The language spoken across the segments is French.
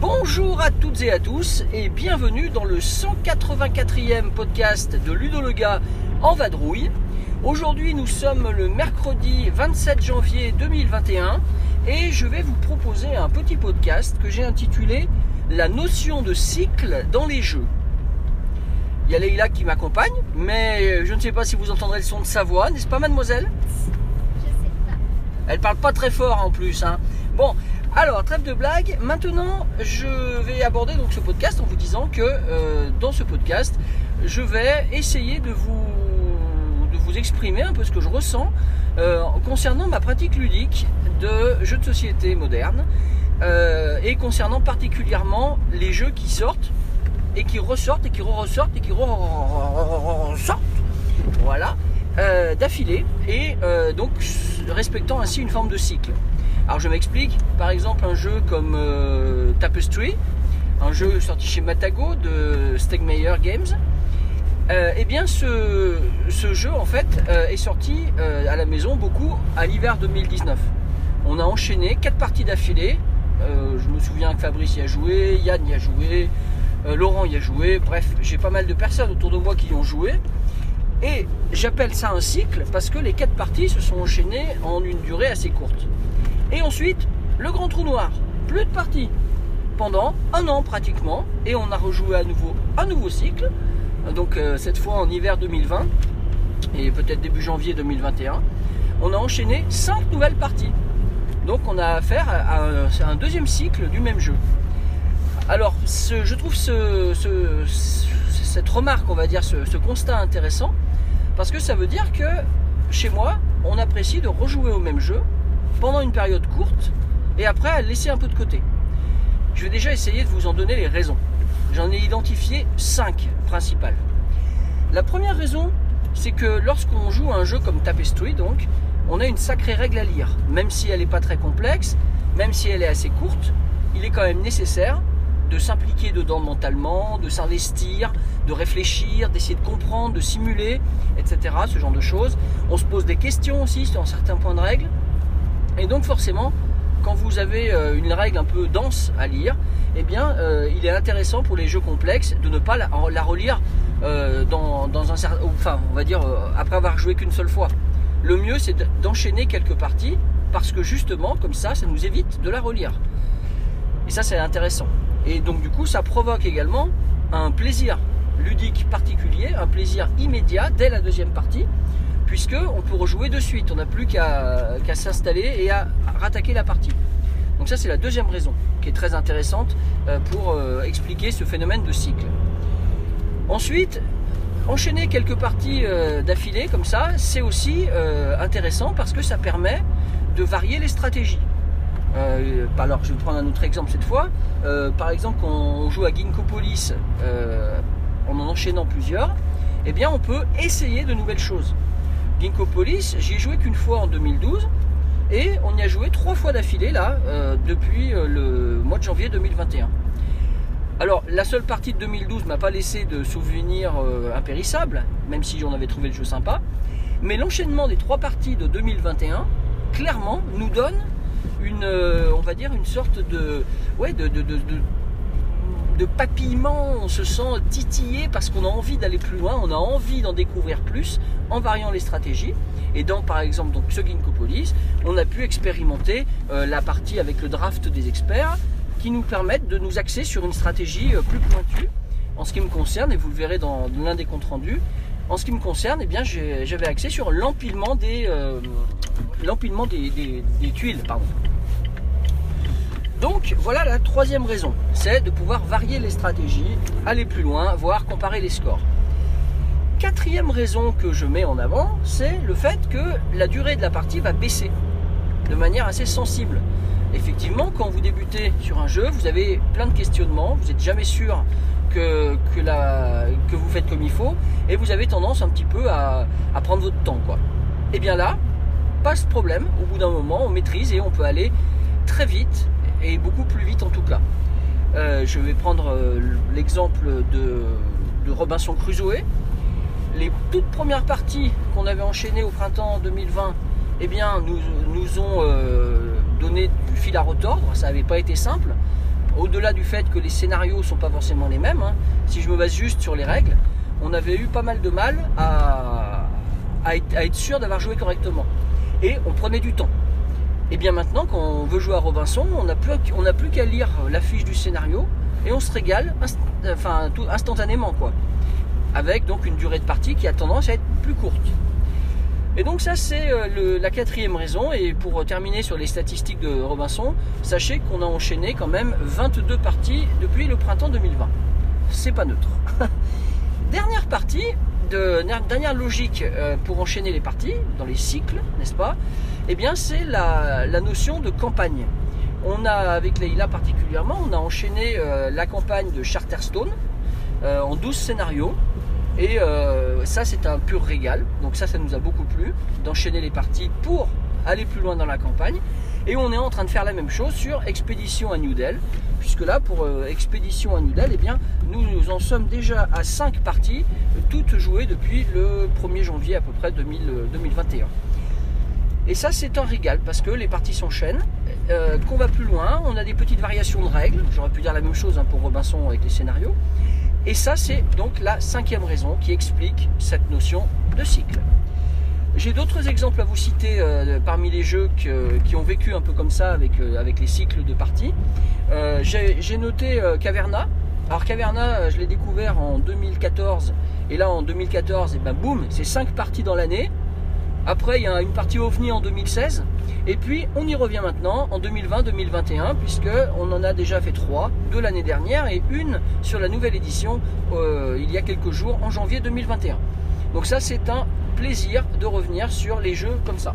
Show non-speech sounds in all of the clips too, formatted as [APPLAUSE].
Bonjour à toutes et à tous et bienvenue dans le 184e podcast de Ludo le gars en vadrouille. Aujourd'hui nous sommes le mercredi 27 janvier 2021 et je vais vous proposer un petit podcast que j'ai intitulé La notion de cycle dans les jeux. Il y a Leïla qui m'accompagne, mais je ne sais pas si vous entendrez le son de sa voix, n'est-ce pas mademoiselle? Je sais pas. Elle parle pas très fort en plus. Hein. Bon, alors trêve de blague. Maintenant, je vais aborder donc ce podcast en vous disant que euh, dans ce podcast, je vais essayer de vous vous exprimer un peu ce que je ressens euh, concernant ma pratique ludique de jeux de société modernes euh, et concernant particulièrement les jeux qui sortent et qui ressortent et qui ressortent et qui ressortent. Voilà. euh, d'affilée et donc respectant ainsi une forme de cycle. Alors je m'explique, par exemple un jeu comme Tapestry, un jeu sorti chez Matago de Stegmeyer Games, euh, eh bien ce, jeu en fait euh, est sorti euh, à la maison beaucoup à l'hiver 2019. On a enchaîné quatre parties d'affilée. Je me souviens que Fabrice y a joué, Yann y a joué, Laurent y a joué. Bref, j'ai pas mal de personnes autour de moi qui y ont joué. Et j'appelle ça un cycle parce que les quatre parties se sont enchaînées en une durée assez courte. Et ensuite, le grand trou noir. Plus de parties. Pendant un an pratiquement. Et on a rejoué à nouveau un nouveau cycle. Donc euh, cette fois en hiver 2020 et peut-être début janvier 2021. On a enchaîné cinq nouvelles parties. Donc on a affaire à un, deuxième cycle du même jeu. Alors je trouve ce- ce- cette remarque, on va dire, ce constat intéressant parce que ça veut dire que chez moi, on apprécie de rejouer au même jeu pendant une période courte et après à le laisser un peu de côté. Je vais déjà essayer de vous en donner les raisons. J'en ai identifié cinq principales. La première raison, c'est que lorsqu'on joue à un jeu comme Tapestry, donc, on a une sacrée règle à lire. Même si elle n'est pas très complexe, même si elle est assez courte, il est quand même nécessaire de s'impliquer dedans mentalement, de s'investir, de réfléchir, d'essayer de comprendre, de simuler, etc. Ce genre de choses. On se pose des questions aussi sur certains points de règle. Et donc forcément, quand vous avez euh, une règle un peu dense à lire, eh bien, euh, il est intéressant pour les jeux complexes de ne pas la, relire euh, dans, un certain, enfin, on va dire après avoir joué qu'une seule fois. Le mieux, c'est de- d'enchaîner quelques parties parce que justement, comme ça, ça nous évite de la relire. Et ça, c'est intéressant. Et donc, du coup, ça provoque également un plaisir ludique particulier, un plaisir immédiat dès la deuxième partie, puisque on peut rejouer de suite. On n'a plus qu'à s'installer et à rattaquer la partie. Donc ça, c'est la deuxième raison qui est très intéressante euh, pour euh, expliquer ce phénomène de cycle. Ensuite, enchaîner quelques parties euh, d'affilée comme ça, c'est aussi intéressant parce que ça permet de varier les stratégies. Alors, je vais prendre un autre exemple cette fois. Par exemple, quand on joue à Ginkgopolis en en enchaînant plusieurs, eh bien, on peut essayer de nouvelles choses. Ginkgopolis, j'y ai joué qu'une fois en 2012 et on y a joué trois fois d'affilée là euh, depuis euh, le mois de janvier 2021. Alors, la seule partie de 2012 m'a pas laissé de souvenirs euh, impérissables, même si j'en avais trouvé le jeu sympa. Mais l'enchaînement des trois parties de 2021, clairement, nous donne une, on va dire, une sorte de, ouais, de- de papillement. On se sent titillé parce qu'on a envie d'aller plus loin, on a envie d'en découvrir plus en variant les stratégies. Et dans, par exemple, donc ce on a pu expérimenter euh, la partie avec le draft des experts qui nous permettent de nous axer sur une stratégie euh, plus pointue. En ce qui me concerne, et vous le verrez dans l'un des comptes rendus, en ce qui me concerne, eh bien, j'avais axé sur l'empilement des, euh, l'empilement tuiles. Donc voilà la troisième raison, c'est de pouvoir varier les stratégies, aller plus loin, voire comparer les scores. Quatrième raison que je mets en avant, c'est le fait que la durée de la partie va baisser de manière assez sensible. Effectivement, quand vous débutez sur un jeu, vous avez plein de questionnements, vous n'êtes jamais sûr que, vous faites comme il faut, et vous avez tendance un petit peu à, prendre votre temps. Quoi. Et bien là, pas ce problème. Au bout d'un moment, on maîtrise et on peut aller très vite et beaucoup plus vite en tout cas. Euh, je vais prendre euh, l'exemple de, Robinson Crusoe. Les toutes premières parties qu'on avait enchaînées au printemps 2020, eh bien, nous, nous ont euh, donné du fil à retordre. Ça n'avait pas été simple. Au-delà du fait que les scénarios ne sont pas forcément les mêmes, hein, si je me base juste sur les règles, on avait eu pas mal de mal à être, sûr d'avoir joué correctement. Et on prenait du temps. Et bien maintenant, quand on veut jouer à Robinson, on n'a plus, qu'à lire la fiche du scénario et on se régale enfin, instantanément. quoi. Avec donc une durée de partie qui a tendance à être plus courte. Et donc ça c'est euh, la quatrième raison. Et pour terminer sur les statistiques de Robinson, sachez qu'on a enchaîné quand même 22 parties depuis le printemps 2020. C'est pas neutre. [LAUGHS] dernière partie, de, dernière logique euh, pour enchaîner les parties, dans les cycles, n'est-ce pas? Eh bien, c'est la, notion de campagne. On a, avec Leila particulièrement, on a enchaîné euh, la campagne de Charterstone euh, en 12 scénarios. Et ça, c'est un pur régal. Donc ça, ça nous a beaucoup plu d'enchaîner les parties pour aller plus loin dans la campagne. Et on est en train de faire la même chose sur Expédition à New Delhi, puisque là, pour euh, Expédition à New Delhi, eh bien, nous, nous, en sommes déjà à 5 parties, toutes jouées depuis le 1er janvier à peu près 2021. Et ça, c'est un régal, parce que les parties s'enchaînent, euh, qu'on va plus loin, on a des petites variations de règles, j'aurais pu dire la même chose hein, pour Robinson avec les scénarios. Et ça, c'est donc la cinquième raison qui explique cette notion de cycle. J'ai d'autres exemples à vous citer euh, parmi les jeux qui ont vécu un peu comme ça avec, euh, avec les cycles de parties. Euh, j'ai noté Caverna. Alors Caverna, je l'ai découvert en 2014 et là en 2014, et ben boum, c'est 5 parties dans l'année. Après, il y a une partie OVNI en 2016. Et puis, on y revient maintenant en 2020-2021, puisque on en a déjà fait 3 de l'année dernière et une sur la nouvelle édition il y a quelques jours en janvier 2021. Donc ça, c'est un plaisir de revenir sur les jeux comme ça.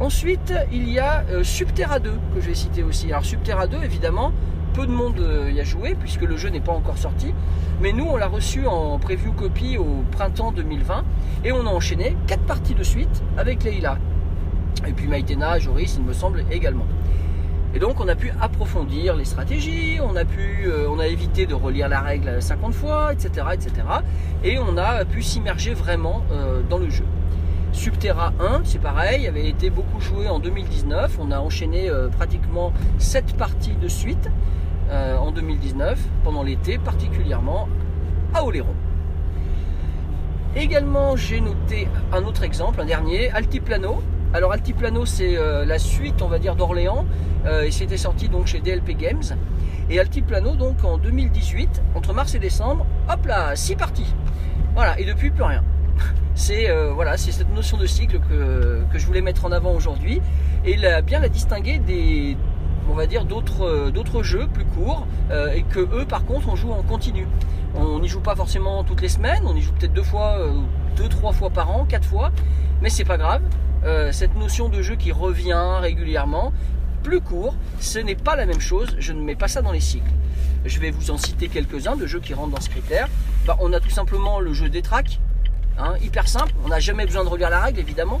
Ensuite, il y a euh, Subterra 2 que je vais citer aussi. Alors Subterra 2, évidemment, peu de monde euh, y a joué puisque le jeu n'est pas encore sorti. Mais nous, on l'a reçu en preview copie au printemps 2020 et on a enchaîné 4 parties de suite avec Leila. Et puis Maïtena, Joris, il me semble également. Et donc on a pu approfondir les stratégies, on a pu, euh, on a évité de relire la règle 50 fois, etc., etc. Et on a pu s'immerger vraiment euh, dans le jeu. Subterra 1, c'est pareil, avait été beaucoup joué en 2019. On a enchaîné euh, pratiquement 7 parties de suite en 2019, pendant l'été, particulièrement à Oléron. Également, j'ai noté un autre exemple, un dernier, Altiplano. Alors Altiplano, c'est la suite, on va dire, d'Orléans, euh, et c'était sorti donc chez DLP Games. Et Altiplano, donc en 2018, entre mars et décembre, hop là, 6 parties. Voilà, et depuis plus rien. [LAUGHS] C'est euh, voilà, c'est cette notion de cycle que, je voulais mettre en avant aujourd'hui et bien la distinguer des, on va dire d'autres euh, jeux plus courts et que eux par contre on joue en continu. On n'y joue pas forcément toutes les semaines, on y joue peut-être deux fois, deux trois fois par an, quatre fois, mais c'est pas grave. cette notion de jeu qui revient régulièrement, plus court, ce n'est pas la même chose, je ne mets pas ça dans les cycles. Je vais vous en citer quelques-uns de jeux qui rentrent dans ce critère. Bah, on a tout simplement le jeu des tracks, hein, hyper simple, on n'a jamais besoin de relire la règle évidemment.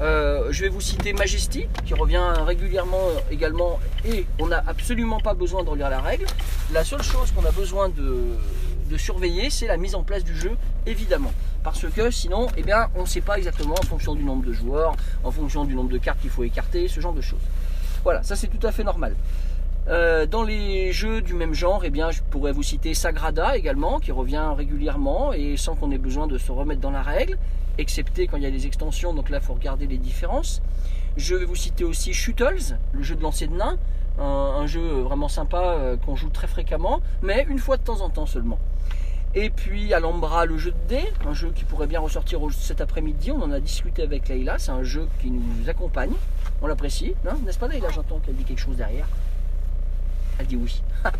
Euh, je vais vous citer Majesty qui revient régulièrement également et on n'a absolument pas besoin de relire la règle. La seule chose qu'on a besoin de, surveiller, c'est la mise en place du jeu, évidemment. Parce que sinon, eh bien, on ne sait pas exactement en fonction du nombre de joueurs, en fonction du nombre de cartes qu'il faut écarter, ce genre de choses. Voilà, ça c'est tout à fait normal. Euh, dans les jeux du même genre, eh bien, je pourrais vous citer Sagrada également, qui revient régulièrement et sans qu'on ait besoin de se remettre dans la règle, excepté quand il y a des extensions, donc là il faut regarder les différences. Je vais vous citer aussi Shuttles, le jeu de lancer de nains, un, jeu vraiment sympa euh, qu'on joue très fréquemment, mais une fois de temps en temps seulement. Et puis Alhambra, le jeu de dés, un jeu qui pourrait bien ressortir cet après-midi. On en a discuté avec Leïla. C'est un jeu qui nous accompagne. On l'apprécie, n'est-ce pas Leïla J'entends qu'elle dit quelque chose derrière. Elle dit oui. [LAUGHS]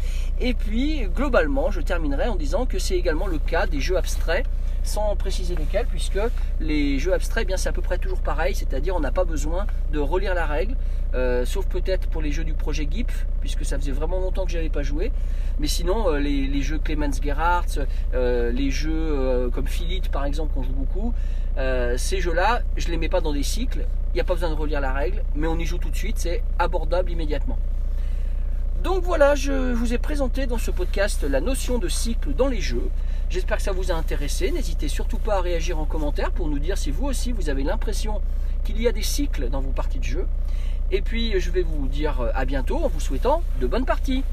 Et puis, globalement, je terminerai en disant que c'est également le cas des jeux abstraits sans préciser lesquels, puisque les jeux abstraits, eh c'est à peu près toujours pareil, c'est-à-dire on n'a pas besoin de relire la règle, euh, sauf peut-être pour les jeux du projet GIPF, puisque ça faisait vraiment longtemps que je n'avais pas joué. Mais sinon, euh, les, jeux Clemens Gerhardt, euh, les jeux comme Philip par exemple, qu'on joue beaucoup, ces jeux-là, je ne les mets pas dans des cycles, il n'y a pas besoin de relire la règle, mais on y joue tout de suite, c'est abordable immédiatement. Donc voilà, je vous ai présenté dans ce podcast la notion de cycle dans les jeux. J'espère que ça vous a intéressé. N'hésitez surtout pas à réagir en commentaire pour nous dire si vous aussi vous avez l'impression qu'il y a des cycles dans vos parties de jeu. Et puis je vais vous dire à bientôt en vous souhaitant de bonnes parties.